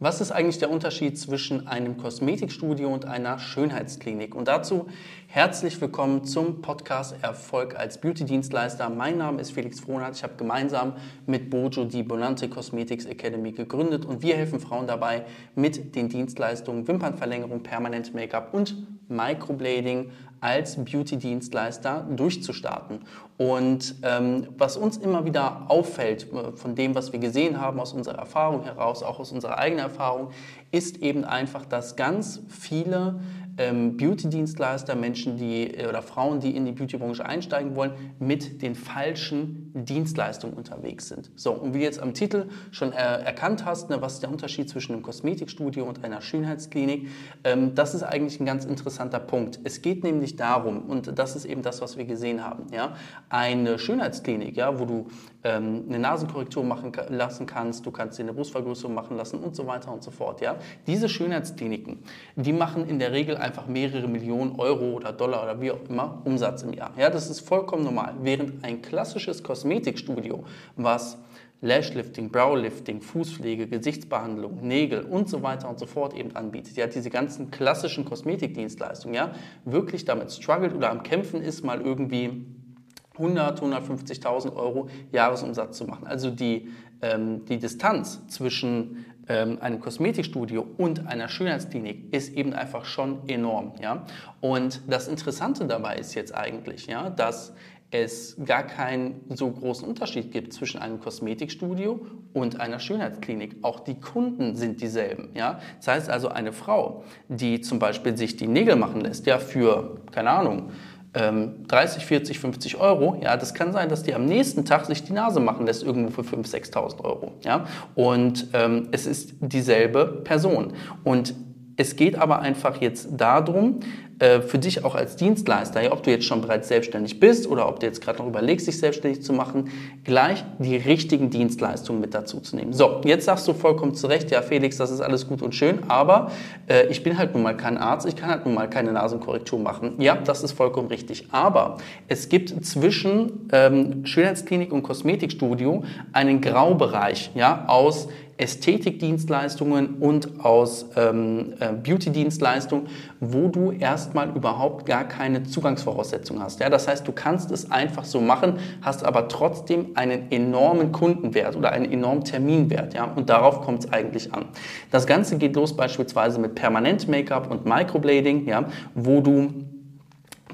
Was ist eigentlich der Unterschied zwischen einem Kosmetikstudio und einer Schönheitsklinik? Und dazu herzlich willkommen zum Podcast Erfolg als Beauty-Dienstleister. Mein Name ist Felix Frohnert. Ich habe gemeinsam mit Bojo die Bonante Cosmetics Academy gegründet und wir helfen Frauen dabei, mit den Dienstleistungen Wimpernverlängerung, Permanent Make-up und Microblading als Beauty-Dienstleister durchzustarten. Und ähm, was uns immer wieder auffällt äh, von dem, was wir gesehen haben aus unserer Erfahrung heraus, auch aus unserer eigenen Erfahrung, ist eben einfach, dass ganz viele ähm, Beauty-Dienstleister, Menschen, die äh, oder Frauen, die in die Beauty-Branche einsteigen wollen, mit den falschen Dienstleistungen unterwegs sind. So, und wie du jetzt am Titel schon äh, erkannt hast, ne, was ist der Unterschied zwischen einem Kosmetikstudio und einer Schönheitsklinik, ähm, das ist eigentlich ein ganz interessanter Punkt. Es geht nämlich darum, und das ist eben das, was wir gesehen haben, ja, eine Schönheitsklinik, ja, wo du ähm, eine Nasenkorrektur machen lassen kannst, du kannst dir eine Brustvergrößerung machen lassen und so weiter und so fort. Ja? Diese Schönheitskliniken, die machen in der Regel einfach mehrere Millionen Euro oder Dollar oder wie auch immer Umsatz im Jahr. Ja, das ist vollkommen normal. Während ein klassisches Kosmetikstudio, was Lashlifting, Browlifting, Fußpflege, Gesichtsbehandlung, Nägel und so weiter und so fort eben anbietet. Ja, diese ganzen klassischen Kosmetikdienstleistungen, ja, wirklich damit struggelt oder am Kämpfen ist, mal irgendwie 100, 150.000 Euro Jahresumsatz zu machen. Also die, ähm, die Distanz zwischen ähm, einem Kosmetikstudio und einer Schönheitsklinik ist eben einfach schon enorm. Ja? Und das Interessante dabei ist jetzt eigentlich, ja, dass es gar keinen so großen Unterschied gibt zwischen einem Kosmetikstudio und einer Schönheitsklinik. Auch die Kunden sind dieselben. Ja? Das heißt also, eine Frau, die zum Beispiel sich die Nägel machen lässt, ja, für, keine Ahnung, 30, 40, 50 Euro, ja, das kann sein, dass die am nächsten Tag sich die Nase machen lässt, irgendwo für 5.000, 6.000 Euro. Ja? Und ähm, es ist dieselbe Person. Und es geht aber einfach jetzt darum, äh, für dich auch als Dienstleister, ob du jetzt schon bereits selbstständig bist oder ob du jetzt gerade noch überlegst, dich selbstständig zu machen, gleich die richtigen Dienstleistungen mit dazu zu nehmen. So, jetzt sagst du vollkommen zu Recht, ja Felix, das ist alles gut und schön, aber äh, ich bin halt nun mal kein Arzt, ich kann halt nun mal keine Nasenkorrektur machen. Ja, das ist vollkommen richtig. Aber es gibt zwischen ähm, Schönheitsklinik und Kosmetikstudio einen Graubereich, ja, aus Ästhetikdienstleistungen und aus ähm, äh, Beauty-Dienstleistungen, wo du erstmal überhaupt gar keine Zugangsvoraussetzung hast. Ja, das heißt, du kannst es einfach so machen, hast aber trotzdem einen enormen Kundenwert oder einen enormen Terminwert. Ja, und darauf kommt es eigentlich an. Das Ganze geht los beispielsweise mit Permanent Make-up und Microblading, ja, wo du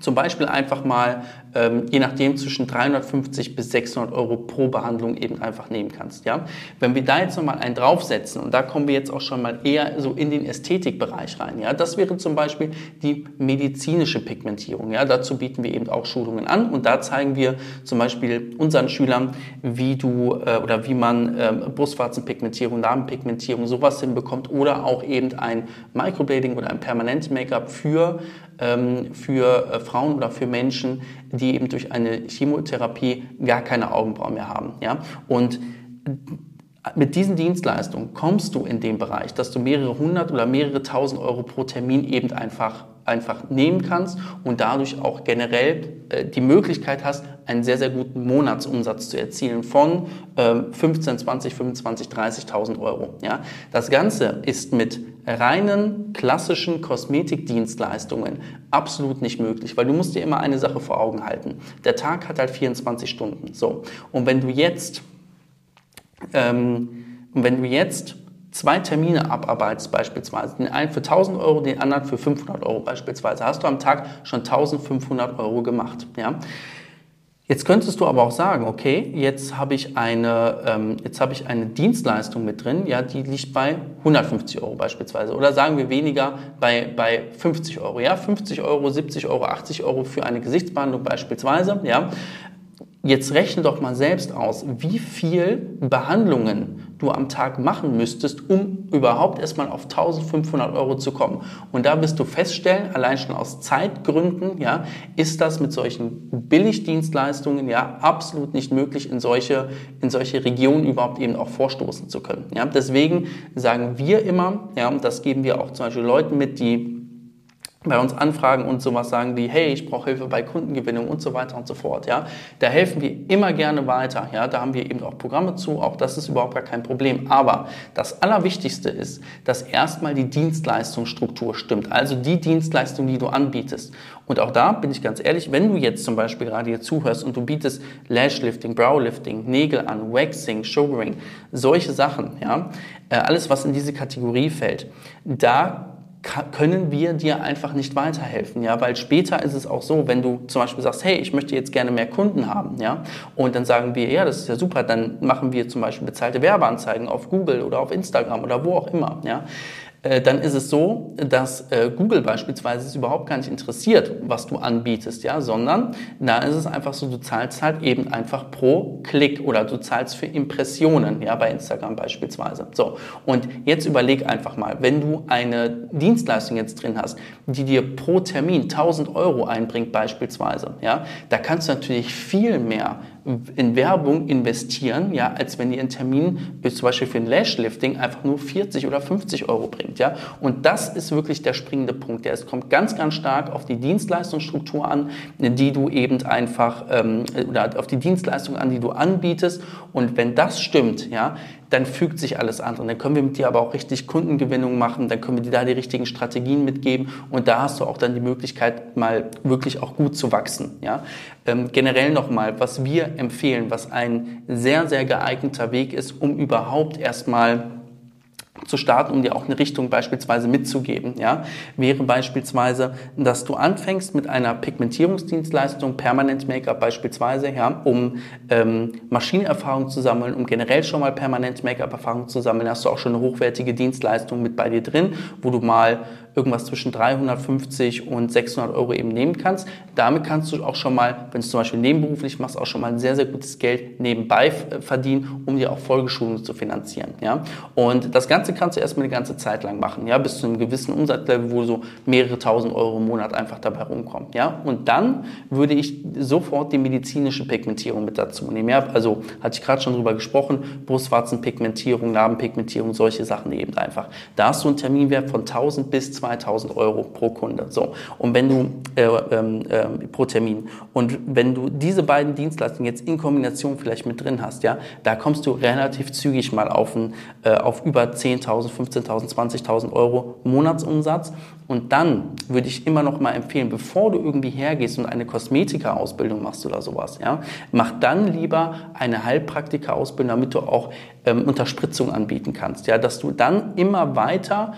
zum Beispiel einfach mal, ähm, je nachdem, zwischen 350 bis 600 Euro pro Behandlung eben einfach nehmen kannst. Ja? Wenn wir da jetzt nochmal einen draufsetzen, und da kommen wir jetzt auch schon mal eher so in den Ästhetikbereich rein, ja? das wäre zum Beispiel die medizinische Pigmentierung. Ja? Dazu bieten wir eben auch Schulungen an und da zeigen wir zum Beispiel unseren Schülern, wie du äh, oder wie man äh, Brustwarzenpigmentierung, Narbenpigmentierung, sowas hinbekommt oder auch eben ein Microblading oder ein Permanent Make-up für ähm, für äh, Frauen oder für Menschen, die eben durch eine Chemotherapie gar keine Augenbrauen mehr haben. Ja? Und mit diesen Dienstleistungen kommst du in den Bereich, dass du mehrere hundert oder mehrere tausend Euro pro Termin eben einfach, einfach nehmen kannst und dadurch auch generell äh, die Möglichkeit hast, einen sehr, sehr guten Monatsumsatz zu erzielen von äh, 15, 20, 25, 30.000 Euro. Ja? Das Ganze ist mit reinen klassischen Kosmetikdienstleistungen absolut nicht möglich, weil du musst dir immer eine Sache vor Augen halten. Der Tag hat halt 24 Stunden. So. Und wenn du jetzt ähm, wenn du jetzt zwei Termine abarbeitest beispielsweise, den einen für 1000 Euro, den anderen für 500 Euro beispielsweise, hast du am Tag schon 1500 Euro gemacht. Ja? Jetzt könntest du aber auch sagen, okay, jetzt habe ich eine, ähm, jetzt habe ich eine Dienstleistung mit drin, ja, die liegt bei 150 Euro beispielsweise. Oder sagen wir weniger bei, bei 50 Euro, ja, 50 Euro, 70 Euro, 80 Euro für eine Gesichtsbehandlung beispielsweise, ja. Jetzt rechne doch mal selbst aus, wie viel Behandlungen du am Tag machen müsstest, um überhaupt erstmal auf 1500 Euro zu kommen. Und da wirst du feststellen, allein schon aus Zeitgründen, ja, ist das mit solchen Billigdienstleistungen ja absolut nicht möglich, in solche, in solche Regionen überhaupt eben auch vorstoßen zu können. Ja, deswegen sagen wir immer, ja, und das geben wir auch zum Beispiel Leuten mit, die bei uns anfragen und sowas sagen wie, hey, ich brauche Hilfe bei Kundengewinnung und so weiter und so fort. Ja, da helfen wir immer gerne weiter. Ja, da haben wir eben auch Programme zu. Auch das ist überhaupt gar kein Problem. Aber das Allerwichtigste ist, dass erstmal die Dienstleistungsstruktur stimmt. Also die Dienstleistung, die du anbietest. Und auch da bin ich ganz ehrlich, wenn du jetzt zum Beispiel gerade hier zuhörst und du bietest Lashlifting, Browlifting, Nägel an, Waxing, Sugaring, solche Sachen, ja, äh, alles was in diese Kategorie fällt, da können wir dir einfach nicht weiterhelfen, ja, weil später ist es auch so, wenn du zum Beispiel sagst, hey, ich möchte jetzt gerne mehr Kunden haben, ja, und dann sagen wir, ja, das ist ja super, dann machen wir zum Beispiel bezahlte Werbeanzeigen auf Google oder auf Instagram oder wo auch immer, ja, dann ist es so, dass äh, Google beispielsweise es überhaupt gar nicht interessiert, was du anbietest, ja, sondern da ist es einfach so, du zahlst halt eben einfach pro Klick oder du zahlst für Impressionen, ja, bei Instagram beispielsweise. So. Und jetzt überleg einfach mal, wenn du eine Dienstleistung jetzt drin hast, die dir pro Termin 1000 Euro einbringt beispielsweise, ja, da kannst du natürlich viel mehr in Werbung investieren, ja, als wenn ihr einen Termin, zum Beispiel für ein Lashlifting, einfach nur 40 oder 50 Euro bringt, ja. Und das ist wirklich der springende Punkt. Ja. Es kommt ganz, ganz stark auf die Dienstleistungsstruktur an, die du eben einfach, ähm, oder auf die Dienstleistung an, die du anbietest. Und wenn das stimmt, ja, dann fügt sich alles andere. Dann können wir mit dir aber auch richtig Kundengewinnung machen, dann können wir dir da die richtigen Strategien mitgeben und da hast du auch dann die Möglichkeit, mal wirklich auch gut zu wachsen. Ja? Ähm, generell nochmal, was wir empfehlen, was ein sehr, sehr geeigneter Weg ist, um überhaupt erstmal zu starten, um dir auch eine Richtung beispielsweise mitzugeben. Ja? Wäre beispielsweise, dass du anfängst mit einer Pigmentierungsdienstleistung, Permanent Make-up beispielsweise, ja, um ähm, Maschinenerfahrung zu sammeln, um generell schon mal Permanent Make-up-Erfahrung zu sammeln, hast du auch schon eine hochwertige Dienstleistung mit bei dir drin, wo du mal irgendwas zwischen 350 und 600 Euro eben nehmen kannst. Damit kannst du auch schon mal, wenn du es zum Beispiel nebenberuflich machst, auch schon mal ein sehr, sehr gutes Geld nebenbei äh, verdienen, um dir auch Folgeschulungen zu finanzieren. Ja? Und das Ganze kannst du erstmal eine ganze Zeit lang machen, ja? bis zu einem gewissen Umsatzlevel, wo so mehrere tausend Euro im Monat einfach dabei rumkommen. Ja? Und dann würde ich sofort die medizinische Pigmentierung mit dazu nehmen. Ja? Also hatte ich gerade schon drüber gesprochen, Brustwarzenpigmentierung, Narbenpigmentierung, solche Sachen eben einfach. Da hast du einen Terminwert von 1000 bis 2000 Euro pro Kunde. So. Und wenn du, äh, äh, pro Termin. Und wenn du diese beiden Dienstleistungen jetzt in Kombination vielleicht mit drin hast, ja, da kommst du relativ zügig mal auf, ein, äh, auf über 10.000, 15.000, 20.000 Euro Monatsumsatz. Und dann würde ich immer noch mal empfehlen, bevor du irgendwie hergehst und eine Kosmetika-Ausbildung machst oder sowas, ja, mach dann lieber eine Heilpraktika-Ausbildung, damit du auch ähm, Unterspritzung anbieten kannst, ja, dass du dann immer weiter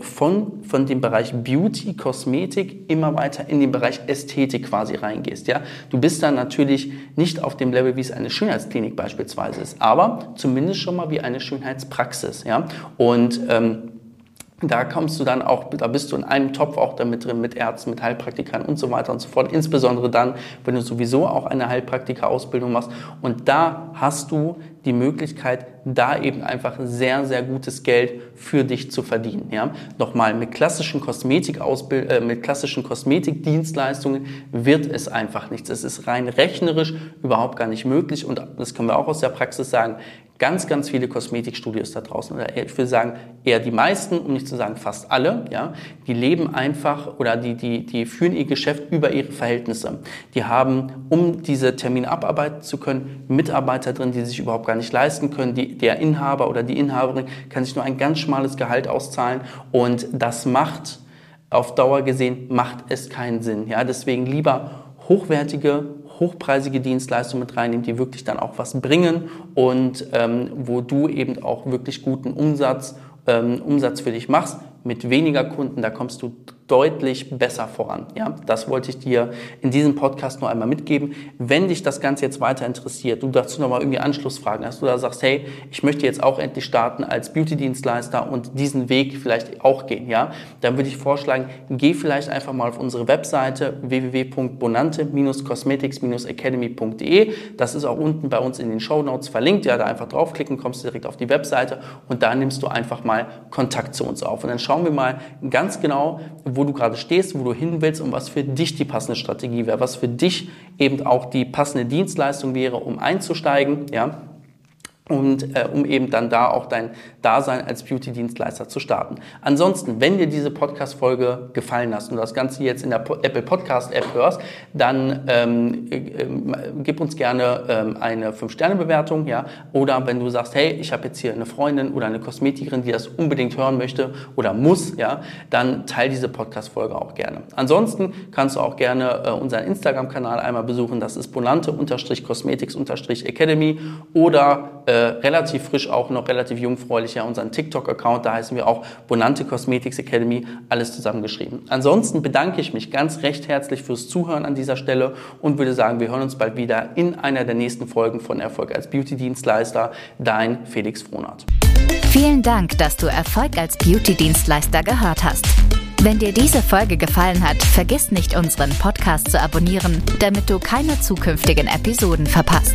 von, von dem Bereich Beauty, Kosmetik immer weiter in den Bereich Ästhetik quasi reingehst. Ja? Du bist dann natürlich nicht auf dem Level, wie es eine Schönheitsklinik beispielsweise ist, aber zumindest schon mal wie eine Schönheitspraxis. Ja? Und ähm, da kommst du dann auch, da bist du in einem Topf auch damit drin mit Ärzten, mit Heilpraktikern und so weiter und so fort. Insbesondere dann, wenn du sowieso auch eine Heilpraktika-Ausbildung machst. Und da hast du die Möglichkeit, da eben einfach sehr, sehr gutes Geld für dich zu verdienen. Ja? Nochmal, mit klassischen Kosmetikausbild äh, mit klassischen Kosmetikdienstleistungen wird es einfach nichts. Es ist rein rechnerisch überhaupt gar nicht möglich und das können wir auch aus der Praxis sagen ganz, ganz viele Kosmetikstudios da draußen. Oder ich würde sagen, eher die meisten, um nicht zu sagen fast alle, ja, die leben einfach oder die, die, die führen ihr Geschäft über ihre Verhältnisse. Die haben, um diese Termine abarbeiten zu können, Mitarbeiter drin, die sich überhaupt gar nicht leisten können. Die, der Inhaber oder die Inhaberin kann sich nur ein ganz schmales Gehalt auszahlen und das macht auf Dauer gesehen macht es keinen Sinn. Ja, deswegen lieber hochwertige hochpreisige Dienstleistungen mit reinnehmen, die wirklich dann auch was bringen und ähm, wo du eben auch wirklich guten Umsatz, ähm, Umsatz für dich machst. Mit weniger Kunden, da kommst du deutlich besser voran. Ja, das wollte ich dir in diesem Podcast nur einmal mitgeben. Wenn dich das Ganze jetzt weiter interessiert, du dazu nochmal irgendwie Anschlussfragen hast, du da sagst, hey, ich möchte jetzt auch endlich starten als Beauty-Dienstleister und diesen Weg vielleicht auch gehen, ja, dann würde ich vorschlagen, geh vielleicht einfach mal auf unsere Webseite www.bonante-cosmetics-academy.de. Das ist auch unten bei uns in den Show Notes verlinkt. Ja, da einfach draufklicken, kommst du direkt auf die Webseite und da nimmst du einfach mal Kontakt zu uns auf. Und dann schauen wir mal ganz genau, du gerade stehst, wo du hin willst und was für dich die passende Strategie wäre, was für dich eben auch die passende Dienstleistung wäre, um einzusteigen, ja und äh, um eben dann da auch dein Dasein als Beauty-Dienstleister zu starten. Ansonsten, wenn dir diese Podcast-Folge gefallen hat und das Ganze jetzt in der Apple Podcast-App hörst, dann ähm, äh, gib uns gerne ähm, eine 5-Sterne-Bewertung, ja, oder wenn du sagst, hey, ich habe jetzt hier eine Freundin oder eine Kosmetikerin, die das unbedingt hören möchte oder muss, ja, dann teil diese Podcast-Folge auch gerne. Ansonsten kannst du auch gerne äh, unseren Instagram-Kanal einmal besuchen, das ist bonante-cosmetics-academy oder äh, relativ frisch auch noch relativ jungfräulich ja unseren TikTok-Account, da heißen wir auch Bonante Cosmetics Academy, alles zusammengeschrieben. Ansonsten bedanke ich mich ganz recht herzlich fürs Zuhören an dieser Stelle und würde sagen, wir hören uns bald wieder in einer der nächsten Folgen von Erfolg als Beauty-Dienstleister. Dein Felix Frohnert. Vielen Dank, dass du Erfolg als Beauty-Dienstleister gehört hast. Wenn dir diese Folge gefallen hat, vergiss nicht, unseren Podcast zu abonnieren, damit du keine zukünftigen Episoden verpasst.